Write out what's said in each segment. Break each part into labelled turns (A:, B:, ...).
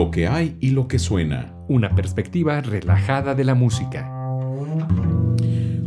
A: Lo que hay y lo que suena.
B: Una perspectiva relajada de la música.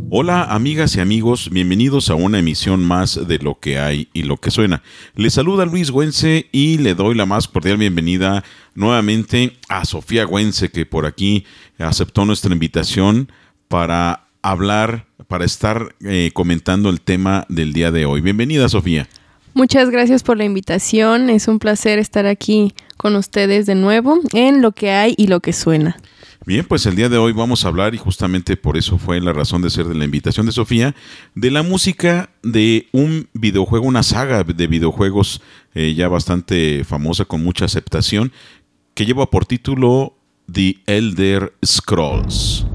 A: Hola amigas y amigos, bienvenidos a una emisión más de Lo que hay y lo que suena. Les saluda Luis Güense y le doy la más cordial bienvenida nuevamente a Sofía Güense que por aquí aceptó nuestra invitación para hablar, para estar eh, comentando el tema del día de hoy. Bienvenida Sofía.
C: Muchas gracias por la invitación. Es un placer estar aquí con ustedes de nuevo en lo que hay y lo que suena.
A: Bien, pues el día de hoy vamos a hablar, y justamente por eso fue la razón de ser de la invitación de Sofía, de la música de un videojuego, una saga de videojuegos eh, ya bastante famosa, con mucha aceptación, que lleva por título The Elder Scrolls.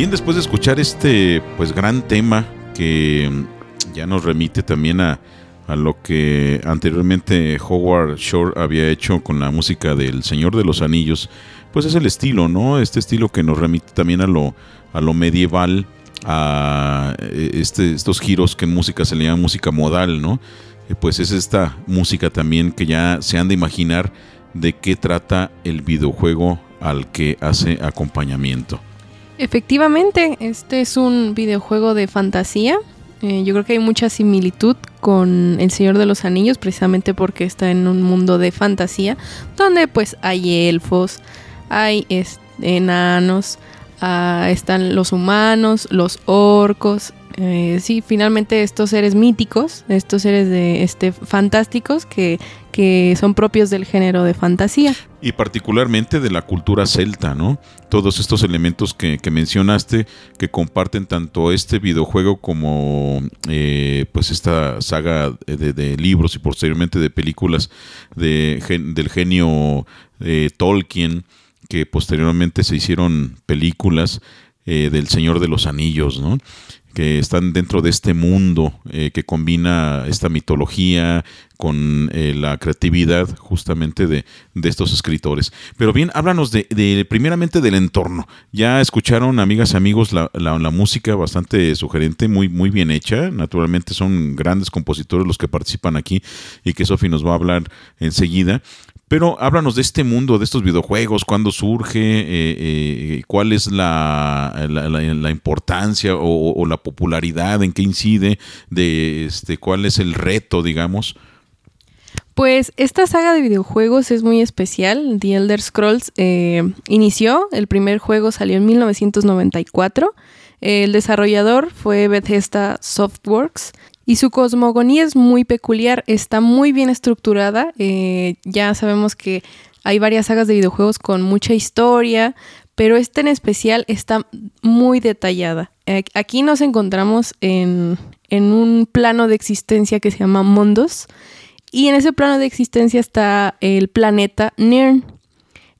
A: Bien, después de escuchar este pues gran tema que mm, ya nos remite también a, lo que anteriormente Howard Shore había hecho con la música del Señor de los Anillos, pues es el estilo, ¿no? Este estilo que nos remite también a lo, a lo medieval, a eh, este, estos giros que en música se le llama música modal, ¿no? Eh, pues es esta música también que ya se han de imaginar de qué trata el videojuego al que hace acompañamiento.
C: Efectivamente, este es un videojuego de fantasía. Eh, yo creo que hay mucha similitud con El Señor de los Anillos, precisamente porque está en un mundo de fantasía, donde pues hay elfos, hay enanos, ah, están los humanos, los orcos, eh, sí, finalmente estos seres míticos, estos seres de este fantásticos que, que son propios del género de fantasía.
A: Y particularmente de la cultura celta, ¿no? Todos estos elementos que, mencionaste que comparten tanto este videojuego como eh, pues esta saga de, libros y posteriormente de películas de, del genio eh, Tolkien, que posteriormente se hicieron películas eh, del Señor de los Anillos, ¿no? Que están dentro de este mundo eh, que combina esta mitología con eh, la creatividad justamente de, estos escritores. Pero bien, háblanos de, primeramente del entorno. Ya escucharon, amigas y amigos, la, la, música bastante sugerente, muy, muy bien hecha. Naturalmente son grandes compositores los que participan aquí y que Sofi nos va a hablar enseguida. Pero háblanos de este mundo, de estos videojuegos, cuándo surge, eh, eh, cuál es la, importancia o, la popularidad, en qué incide, de este, cuál es el reto, digamos.
C: Pues esta saga de videojuegos es muy especial. The Elder Scrolls eh, inició, el primer juego salió en 1994. El desarrollador fue Bethesda Softworks y su cosmogonía es muy peculiar, está muy bien estructurada. Eh, ya sabemos que hay varias sagas de videojuegos con mucha historia, pero esta en especial está muy detallada. Aquí nos encontramos en, un plano de existencia que se llama Mundos, y en ese plano de existencia está el planeta Nirn.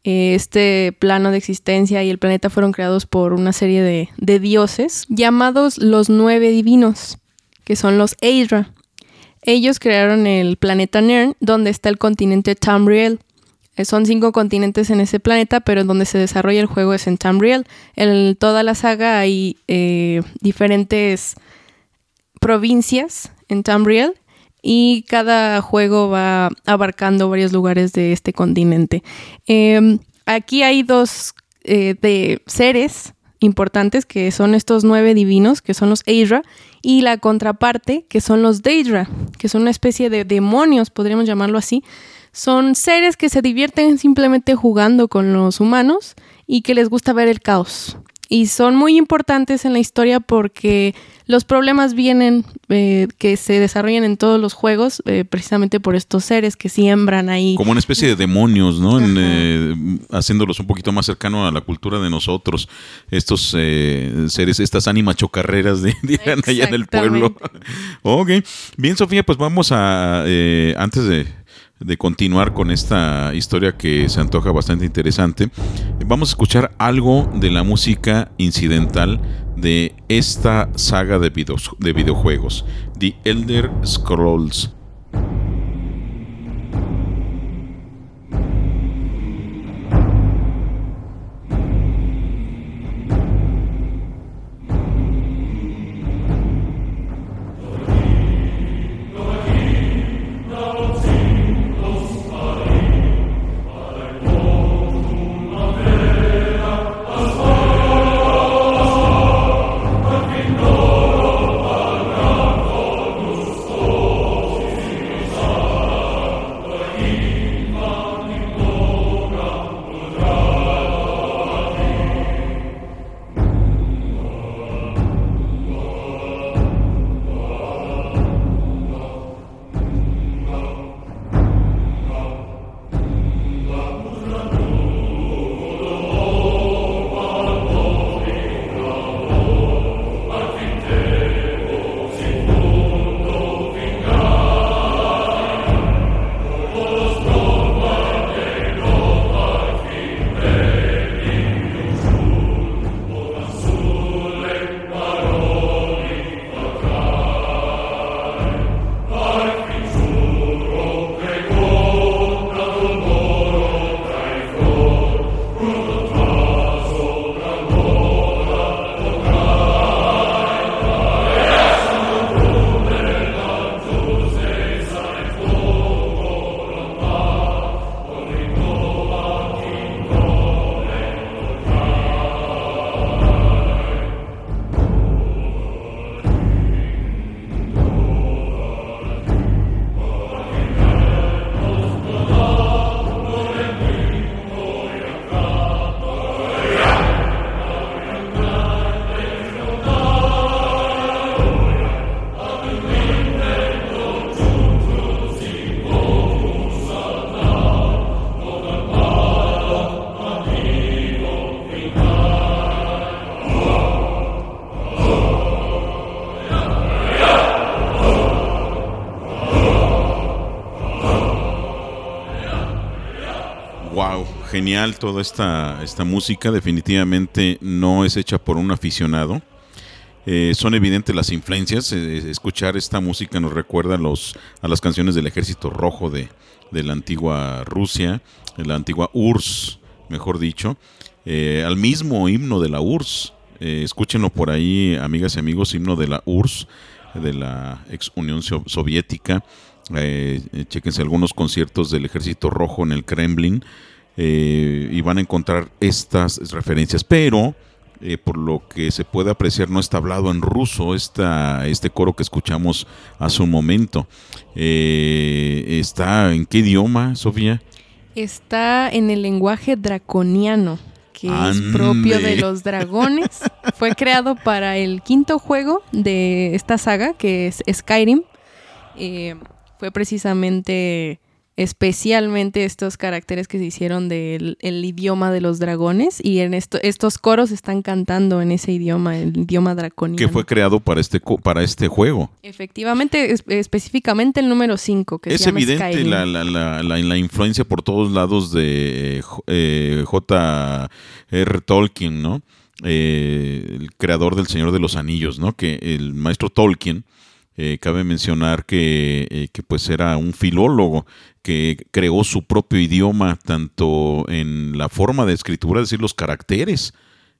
C: Este plano de existencia y el planeta fueron creados por una serie de dioses llamados los nueve divinos que son los Aedra. Ellos crearon el planeta Nern, donde está el continente Tamriel. Eh, son cinco continentes en ese planeta, pero donde se desarrolla el juego es en Tamriel. En toda la saga hay eh, diferentes provincias en Tamriel y cada juego va abarcando varios lugares de este continente. Em, aquí hay dos eh, de seres importantes que son estos nueve divinos, que son los Aedra, y la contraparte, que son los Daedra, que son una especie de demonios, podríamos llamarlo así. Son seres que se divierten simplemente jugando con los humanos y que les gusta ver el caos. Y son muy importantes en la historia porque los problemas vienen eh, que se desarrollan en todos los juegos eh, precisamente por estos seres que siembran ahí.
A: Como una especie de demonios, ¿no? Eh, haciéndolos un poquito más cercano a la cultura de nosotros. Estos seres, estas ánimas chocarreras de, allá en el pueblo. ok. Bien, Sofía, pues vamos a, antes de de continuar con esta historia que se antoja bastante interesante, vamos a escuchar algo de la música incidental de esta saga de, de videojuegos, The Elder Scrolls genial toda esta, esta música, definitivamente no es hecha por un aficionado. Eh, son evidentes las influencias. Eh, escuchar esta música nos recuerda a, los, a las canciones del Ejército Rojo de, la antigua Rusia, la antigua URSS, mejor dicho, eh, al mismo himno de la URSS. escúchenlo por ahí, amigas y amigos, himno de la URSS, de la ex Unión Soviética. chequense algunos conciertos del Ejército Rojo en el Kremlin. Eh, y van a encontrar estas referencias. Pero, eh, por lo que se puede apreciar, no está hablado en ruso esta, este coro que escuchamos hace un momento. Eh, ¿Está en qué idioma, Sofía?
C: Está en el lenguaje draconiano que es propio de los dragones. Fue creado para el quinto juego de esta saga, que es Skyrim. fue precisamente especialmente estos caracteres que se hicieron del idioma de los dragones y en esto, estos coros están cantando en ese idioma, el idioma draconiano.
A: Que fue creado para este, para este juego.
C: Efectivamente, específicamente el número 5, que
A: es
C: se llama
A: evidente la, la, la, la, influencia por todos lados de eh, J.R. Tolkien, ¿no? Eh, el creador del Señor de los Anillos, ¿no? Que el maestro Tolkien eh, cabe mencionar que, eh, que, pues era un filólogo que creó su propio idioma tanto en la forma de escritura, es decir, los caracteres,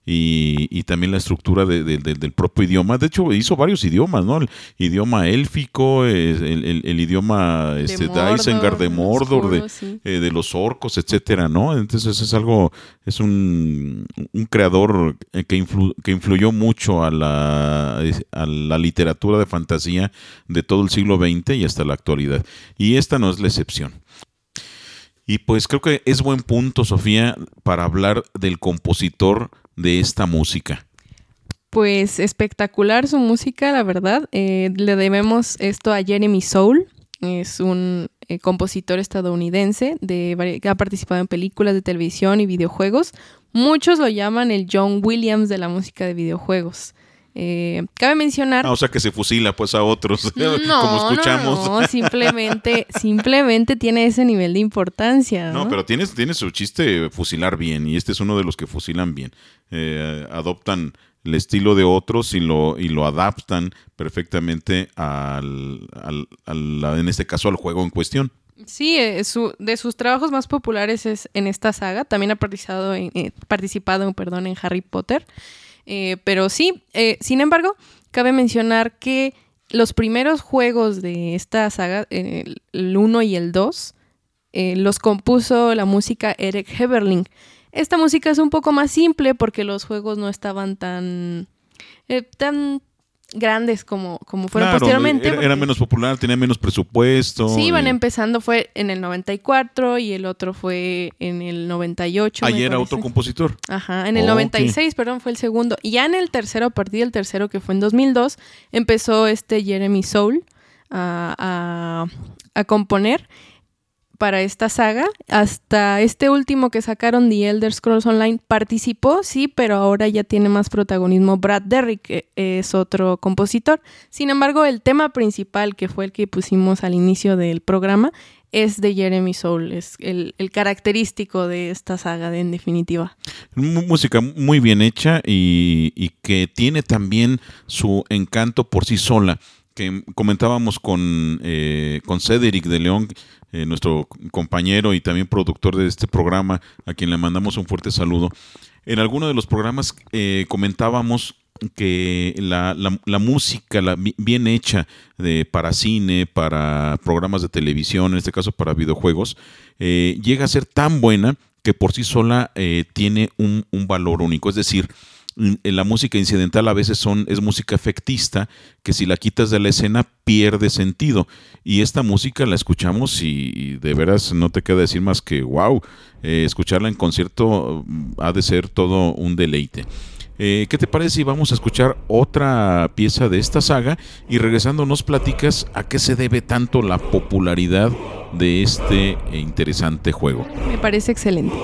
A: y, también la estructura del propio idioma. De hecho, hizo varios idiomas, ¿no? El idioma élfico, el, idioma de, este, Isengard de Mordor, de, eh, de, los orcos, etcétera, ¿no? Entonces es algo, es un, un creador que, que influyó mucho a la, a la literatura de fantasía de todo el siglo XX y hasta la actualidad. Y esta no es la excepción. Y pues creo que es buen punto, Sofía, para hablar del compositor de esta música?
C: Pues espectacular su música, la verdad. Eh, le debemos esto a Jeremy Soule. Es un eh, compositor estadounidense de, que ha participado en películas de televisión y videojuegos. Muchos lo llaman el John Williams de la música de videojuegos. Eh, cabe mencionar.
A: Ah, o sea que se fusila pues a otros, como escuchamos.
C: No, simplemente, simplemente tiene ese nivel de importancia.
A: No, pero tiene, tiene su chiste fusilar bien, y este es uno de los que fusilan bien. Eh, adoptan el estilo de otros y lo, y lo adaptan perfectamente al, en este caso al juego en cuestión.
C: Sí, eh, de sus trabajos más populares es en esta saga. También ha participado en, participado, perdón, en Harry Potter. Eh, pero sí, eh, sin embargo, cabe mencionar que los primeros juegos de esta saga, el 1 y el 2, eh, los compuso la música Eric Heberling. Esta música es un poco más simple porque los juegos no estaban tan, tan grandes como, como fueron posteriormente.
A: Era, menos popular, tenía menos presupuesto.
C: Sí, iban empezando, fue en el 94 y el otro fue en el 98.
A: Ahí era otro compositor.
C: Ajá, en el 96, perdón, fue el segundo. Y ya en el tercero, a partir del tercero, que fue en 2002, empezó este Jeremy Soul a, a, a componer para esta saga. Hasta este último que sacaron, The Elder Scrolls Online, participó, sí, pero ahora ya tiene más protagonismo Brad Derrick, que es otro compositor. Sin embargo, el tema principal, que fue el que pusimos al inicio del programa, es de Jeremy Soul, es el, característico de esta saga, en definitiva.
A: Música muy bien hecha y, y que tiene también su encanto por sí sola comentábamos con, eh, con Cedric de León, eh, nuestro compañero y también productor de este programa, a quien le mandamos un fuerte saludo. En alguno de los programas eh, comentábamos que la, la, música bien hecha de, para cine, para programas de televisión, en este caso para videojuegos, llega a ser tan buena que por sí sola tiene un, un valor único. Es decir, la música incidental a veces son, es música efectista que si la quitas de la escena pierde sentido. Y esta música la escuchamos y, de veras no te queda decir más que wow, eh, escucharla en concierto mm, ha de ser todo un deleite. Eh, ¿Qué te parece si vamos a escuchar otra pieza de esta saga y regresando nos platicas a qué se debe tanto la popularidad de este interesante juego?
C: Me parece excelente.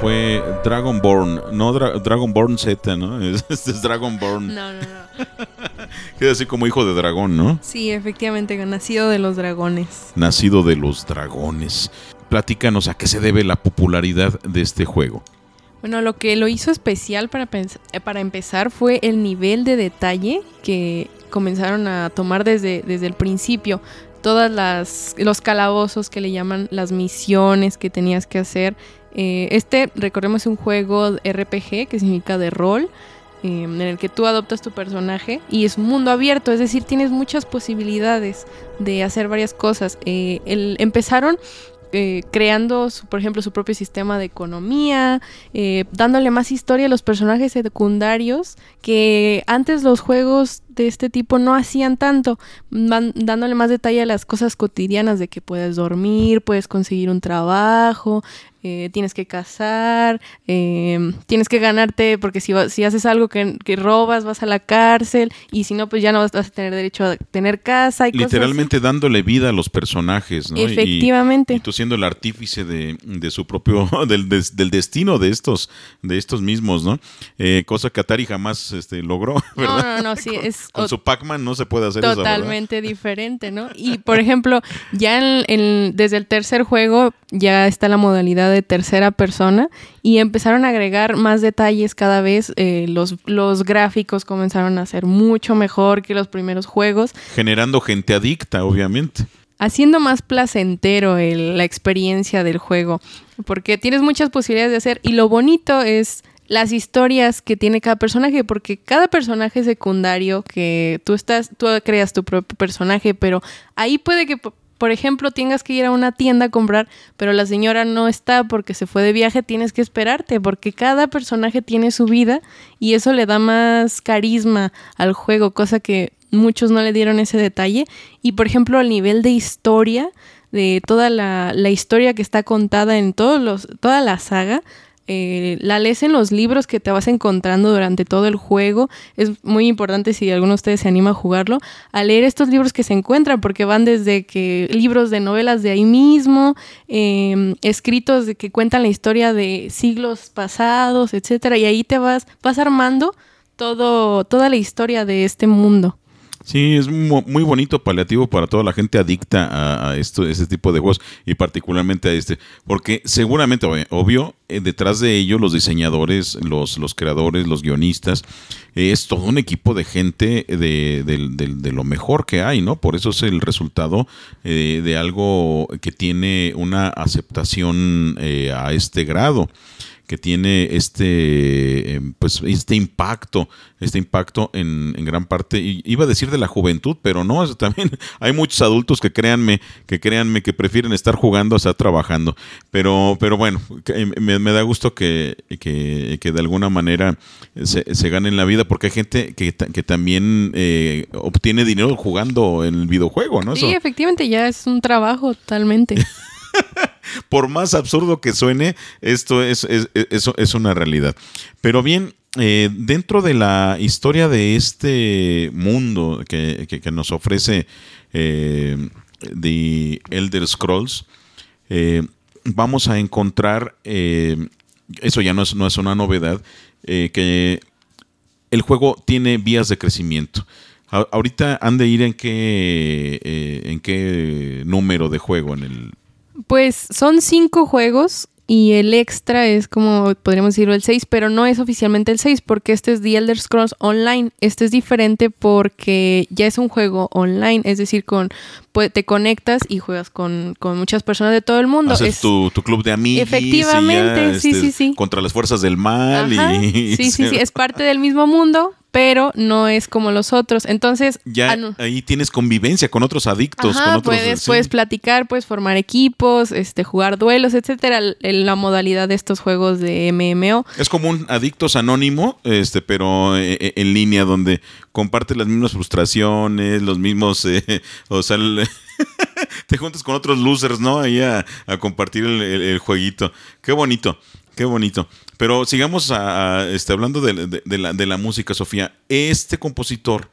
A: Fue Dragonborn, no Dragonborn Z, ¿no? Este es Dragonborn.
C: No, no, no.
A: Queda así como hijo de dragón, ¿no?
C: Sí, efectivamente, nacido de los dragones.
A: Nacido de los dragones. Platícanos a qué se debe la popularidad de este juego.
C: Bueno, lo que lo hizo especial para, eh, para empezar fue el nivel de detalle que comenzaron a tomar desde, desde el principio. Todas las los calabozos que le llaman las misiones que tenías que hacer. Eh, este, recordemos, es un juego RPG que significa de rol. Em, en el que tú adoptas tu personaje y es un mundo abierto, es decir, tienes muchas posibilidades de hacer varias cosas. Eh, empezaron eh, creando, por ejemplo, su propio sistema de economía, eh, dándole más historia a los personajes secundarios que antes los juegos de este tipo no hacían tanto, dándole más detalle a las cosas cotidianas de que puedes dormir, puedes conseguir un trabajo, eh, tienes que cazar, em, tienes que ganarte, porque si, si haces algo que, robas vas a la cárcel y si no, pues ya no vas, a tener derecho a tener casa. Y
A: Literalmente dándole vida a los personajes, ¿no?
C: Efectivamente.
A: Y, tú siendo el artífice de, su propio, del, del, destino de estos, de estos mismos, ¿no? Eh, cosa que Atari jamás este, logró, ¿verdad?
C: No, no, no, sí, es...
A: Con su Pac-Man no se puede hacer
C: Totalmente diferente, ¿no? Y, por ejemplo, ya desde el tercer juego ya está la modalidad de tercera persona y empezaron a agregar más detalles cada vez. Eh, los, los gráficos comenzaron a ser mucho mejor que los primeros juegos.
A: Generando gente adicta, obviamente
C: haciendo más placentero la experiencia del juego, porque tienes muchas posibilidades de hacer y lo bonito es las historias que tiene cada personaje, porque cada personaje secundario que tú estás, tú creas tu propio personaje, pero ahí puede que por ejemplo, tengas que ir a una tienda a comprar, pero la señora no está porque se fue de viaje, tienes que esperarte, porque cada personaje tiene su vida y eso le da más carisma al juego, cosa que muchos no le dieron ese detalle. Y por ejemplo, al nivel de historia, de toda la, la historia que está contada en todos los, toda la saga, eh, la lees en los libros que te vas encontrando durante todo el juego. Es muy importante si alguno de ustedes se anima a jugarlo, a leer estos libros que se encuentran, porque van desde que libros de novelas de ahí mismo, em, escritos de que cuentan la historia de siglos pasados, etcétera, y ahí te vas, vas armando todo, toda la historia de este mundo.
A: Sí, es muy bonito paliativo para toda la gente adicta a, esto, ese tipo de juegos y particularmente a este, porque seguramente, obvio, eh, detrás de ello los diseñadores, los, los creadores, los guionistas, es todo un equipo de gente de, lo mejor que hay, ¿no? Por eso es el resultado eh, de algo que tiene una aceptación eh, a este grado que tiene este, em, pues, este impacto, este impacto en, en, gran parte, iba a decir de la juventud, pero no, también hay muchos adultos que créanme, que créanme que prefieren estar jugando a estar trabajando. Pero, pero bueno, me, da gusto que, que, de alguna manera se, se ganen la vida, porque hay gente que, que también eh, obtiene dinero jugando en el videojuego, ¿no?
C: Sí, efectivamente, ya es un trabajo totalmente.
A: Por más absurdo que suene, esto es, es, una realidad. Pero bien, eh, dentro de la historia de este mundo que, nos ofrece eh, The Elder Scrolls, eh, vamos a encontrar, eso ya no es, no es una novedad, que el juego tiene vías de crecimiento. ahorita han de ir en qué, en qué número de juego en el
C: pues son cinco juegos y el extra es como podríamos decirlo el 6, pero no es oficialmente el 6 porque este es The Elder Scrolls Online. Este es diferente porque ya es un juego online, es decir, con pues, te conectas y juegas con, muchas personas de todo el mundo.
A: Haces tu, club de amigos.
C: Efectivamente, sí,
A: sí,
C: sí, sí.
A: Contra las fuerzas del mal. y,
C: sí, sí, sí, es parte del mismo mundo, pero no es como los otros. Entonces,
A: ya ah, ahí tienes convivencia con otros adictos.
C: puedes, puedes platicar, puedes formar equipos, este, jugar duelos, etcétera. La modalidad de estos juegos de MMO.
A: Es como un adictos anónimo, este, pero eh, eh, en, línea, donde comparte las mismas frustraciones, los mismos, eh, o sea, te juntas con otros losers, ¿no? Ahí a, compartir el jueguito. Qué bonito. Qué bonito. Pero sigamos a, este, hablando de, la, música, Sofía. Este compositor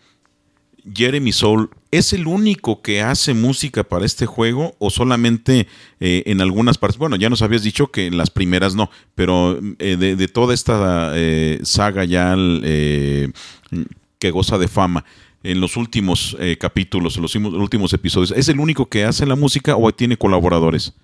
A: Jeremy Soul es el único que hace música para este juego o solamente eh, en algunas partes. Bueno, ya nos habías dicho que en las primeras no, pero eh, de, toda esta eh, saga ya que goza de fama. En los últimos capítulos, en los últimos episodios, ¿es el único que hace la música o tiene colaboradores?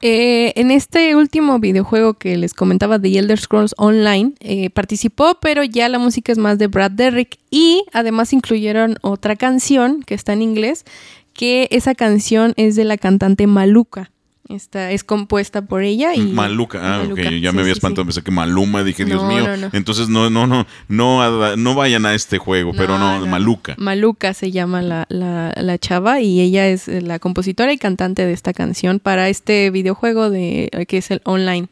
C: Eh, en este último videojuego que les comentaba de Elder Scrolls Online, eh, participó, pero ya la música es más de Brad Derrick y además incluyeron otra canción que está en inglés, que esa canción es de la cantante Maluca. Esta es compuesta por ella y
A: Maluca, ah, ok, ya me había espantado, pensé que Maluma, dije, Dios mío, entonces no, no, no, no, no vayan a este juego, pero no, Maluca.
C: Maluca se llama la, la, la, chava y ella es la compositora y cantante de esta canción para este videojuego de que es el online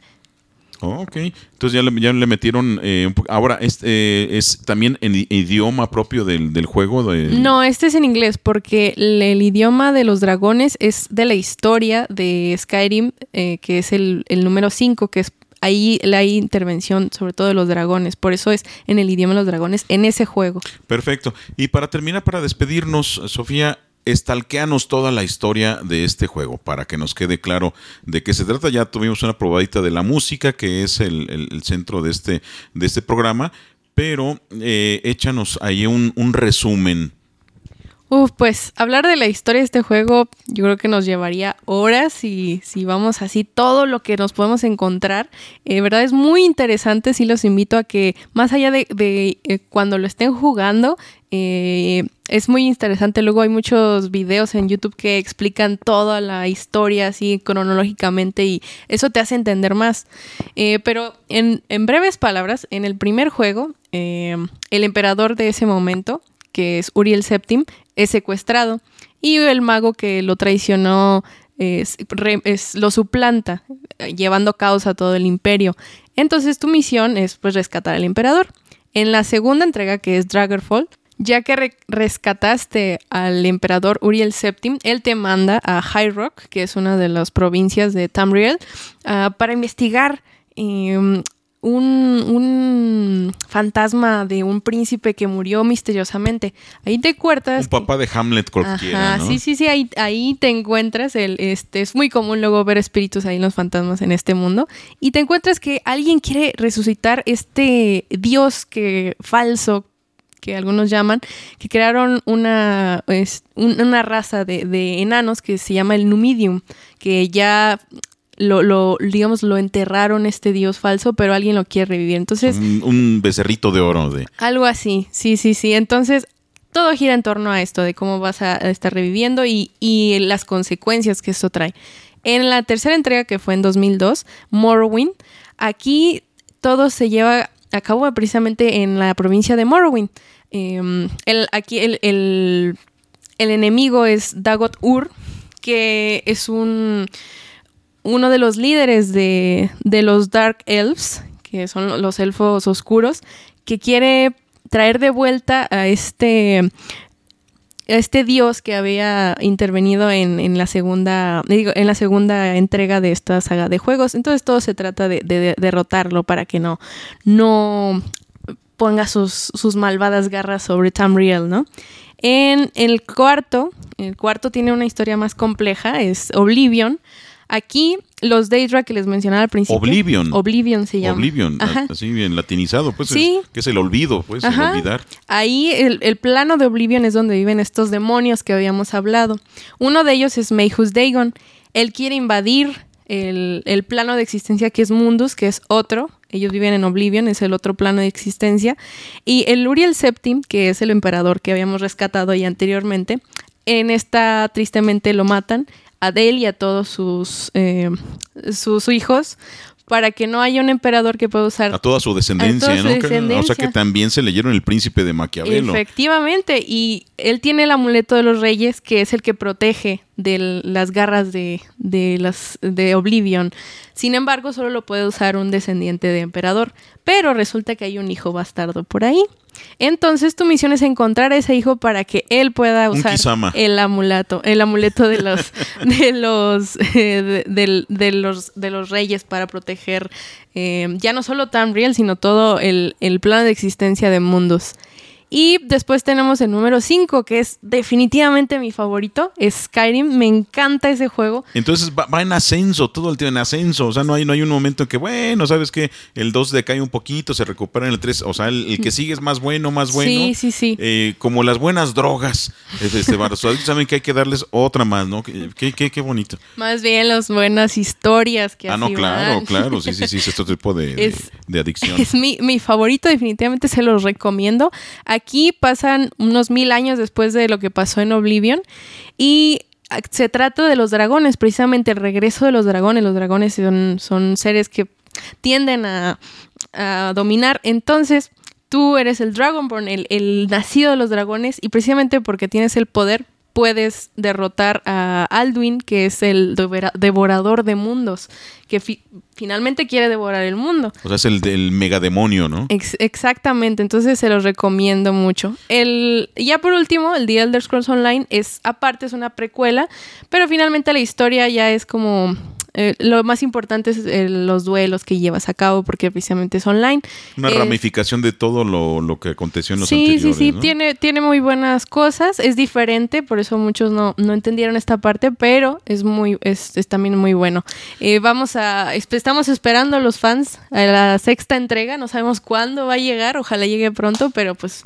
A: Oh, ok, entonces ya le, ya le metieron eh, un Ahora, este ¿es también en idioma propio del, juego?
C: No, este es en inglés porque el, idioma de los dragones es de la historia de Skyrim, eh, que es el, número 5, que es ahí la intervención sobre todo de los dragones. Por eso es en el idioma de los dragones, en ese juego.
A: Perfecto. Y para terminar, para despedirnos, Sofía, estalqueanos toda la historia de este juego para que nos quede claro de qué se trata. Ya tuvimos una probadita de la música, que es el, centro de este, de este programa, pero eh, échanos ahí un, un resumen
C: Uf, pues hablar de la historia de este juego yo creo que nos llevaría horas y si vamos así todo lo que nos podemos encontrar. Eh, verdad es muy interesante, sí los invito a que más allá de, eh, cuando lo estén jugando, eh, es muy interesante. Luego hay muchos videos en YouTube que explican toda la historia así cronológicamente y eso te hace entender más. pero en, en, breves palabras, en el primer juego, el emperador de ese momento que es Uriel Septim, es secuestrado y el mago que lo traicionó es, lo suplanta, llevando caos a todo el imperio. Entonces tu misión es pues rescatar al emperador. En la segunda entrega, que es Dragonfall, ya que rescataste al emperador Uriel Septim, él te manda a High Rock, que es una de las provincias de Tamriel, ah, para investigar em, un, fantasma de un príncipe que murió misteriosamente. Ahí te encuentras.
A: Un papá de Hamlet cualquiera.
C: Sí, sí, sí, ahí, ahí te encuentras. El, este, es muy común luego ver espíritus ahí en los fantasmas en este mundo. Y te encuentras que alguien quiere resucitar este dios que falso que algunos llaman, que crearon una, una raza de, de, enanos que se llama el Numidium, que ya lo, lo, digamos, lo enterraron este dios falso, pero alguien lo quiere revivir. Entonces.
A: Un, becerrito de oro de.
C: Algo así, sí, sí, sí. Entonces, todo gira en torno a esto, de cómo vas a estar reviviendo y, y las consecuencias que esto trae. En la tercera entrega, que fue en 2002, Morrowind, aquí todo se lleva a cabo precisamente en la provincia de Morrowind. Em, el, aquí el, el, el enemigo es Dagot Ur, que es un uno de los líderes de, los Dark Elves, que son los elfos oscuros, que quiere traer de vuelta a este este dios que había intervenido en, la segunda en la segunda entrega de esta saga de juegos. Entonces todo se trata de, derrotarlo para que no no ponga sus, sus malvadas garras sobre Tamriel no en el cuarto el cuarto tiene una historia más compleja es Oblivion Aquí, los Daedra que les mencionaba al principio.
A: Oblivion.
C: Oblivion se llama.
A: Oblivion, así bien latinizado, pues. Sí. que es el olvido, pues, el olvidar.
C: Ahí, el, plano de Oblivion es donde viven estos demonios que habíamos hablado. Uno de ellos es Mayhus Dagon. Él quiere invadir el, el, plano de existencia que es Mundus, que es otro. Ellos viven en Oblivion, es el otro plano de existencia. Y el Uriel Septim, que es el emperador que habíamos rescatado ahí anteriormente, en esta tristemente lo matan a él y a todos sus, eh, sus hijos para que no haya un emperador que pueda usar
A: a toda su descendencia, ¿no? O sea que también se leyeron el príncipe de Maquiavelo.
C: Efectivamente, y él tiene el amuleto de los reyes que es el que protege de las garras de, de, las, de Oblivion. Sin embargo, solo lo puede usar un descendiente de emperador. Pero resulta que hay un hijo bastardo por ahí. Entonces tu misión es encontrar a ese hijo para que él pueda usar el amuleto, el amuleto de los de los, eh, de, los de los reyes para proteger eh, ya no solo Tamriel, sino todo el, el plano de existencia de mundos. Y después tenemos el número 5, que es definitivamente mi favorito, es Skyrim. Me encanta ese juego.
A: Entonces va, va en ascenso, todo el tiempo en ascenso. O sea, no hay, no hay un momento en que, bueno, ¿sabes qué? El 2 decae un poquito, se recupera en el 3. O sea, el, el que sigue es más bueno, más bueno.
C: Sí, sí, sí.
A: Eh, como las buenas drogas. Este, saben que hay que darles otra más, ¿no? Qué, qué, qué- bonito.
C: Más bien las buenas historias que
A: Ah, no, claro,
C: van.
A: claro. Sí, sí, sí, es este tipo de, de-
C: Es-
A: de adicción.
C: Es mi, mi favorito, definitivamente se los recomiendo. Aquí pasan unos mil años después de lo que pasó en Oblivion y se trata de los dragones, precisamente el regreso de los dragones. Los dragones son, seres que tienden a, dominar. Entonces, tú eres el Dragonborn, el nacido de los dragones y precisamente porque tienes el poder puedes derrotar a Alduin, que es el devora- devorador de mundos, que fi- finalmente quiere devorar el mundo.
A: O sea, es el del megademonio, ¿no?
C: Ex- exactamente, entonces se los recomiendo mucho. El, ya por último, el The Elder Scrolls Online es aparte, es una precuela, pero finalmente la historia ya es como... eh, lo más importante es eh, los duelos que llevas a cabo porque precisamente es online.
A: Una
C: Eh,
A: ramificación de todo lo, lo que aconteció en los
C: sí,
A: anteriores.
C: sí, sí,
A: ¿no?
C: tiene, tiene muy buenas cosas, es diferente, por eso muchos no, no entendieron esta parte, pero es muy, es, es también muy bueno. Eh, vamos a, estamos esperando a los fans a la sexta entrega, no sabemos cuándo va a llegar, ojalá llegue pronto, pero pues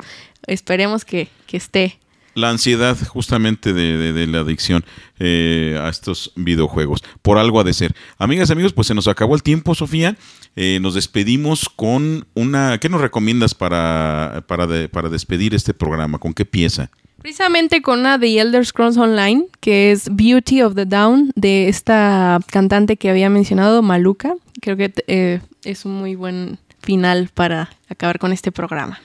C: esperemos que, que esté.
A: La ansiedad justamente de, de- de la adicción eh, a estos videojuegos. Por algo ha de ser. Amigas, amigos, pues se nos acabó el tiempo, Sofía. Eh, nos despedimos con una... ¿Qué nos recomiendas para, para, para despedir este programa? ¿Con qué pieza?
C: Precisamente con una de Elder Scrolls Online, que es Beauty of the Down, de esta cantante que había mencionado, Maluka. Creo que eh, es un muy buen final para acabar con este programa.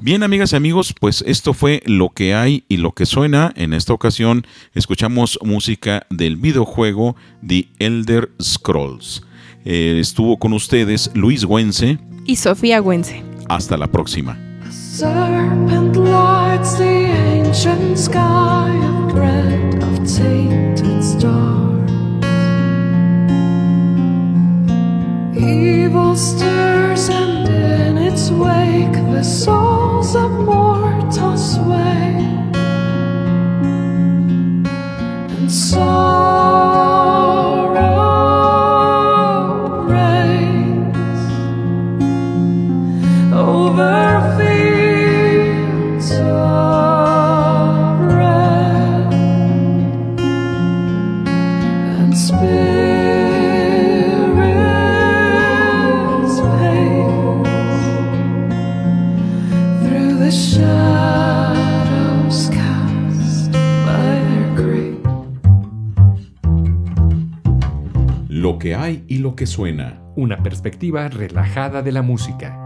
A: Bien, amigas y amigos, pues esto fue lo que hay y lo que suena. En esta ocasión escuchamos música del videojuego The Elder Scrolls. Eh, estuvo con ustedes Luis Güense.
C: Y Sofía Güense.
A: Hasta la próxima.
D: Serpent lights the ancient sky of red of tainted stars. Evil stirs, and in its wake the sounds of
B: more. Una perspectiva relajada de la música.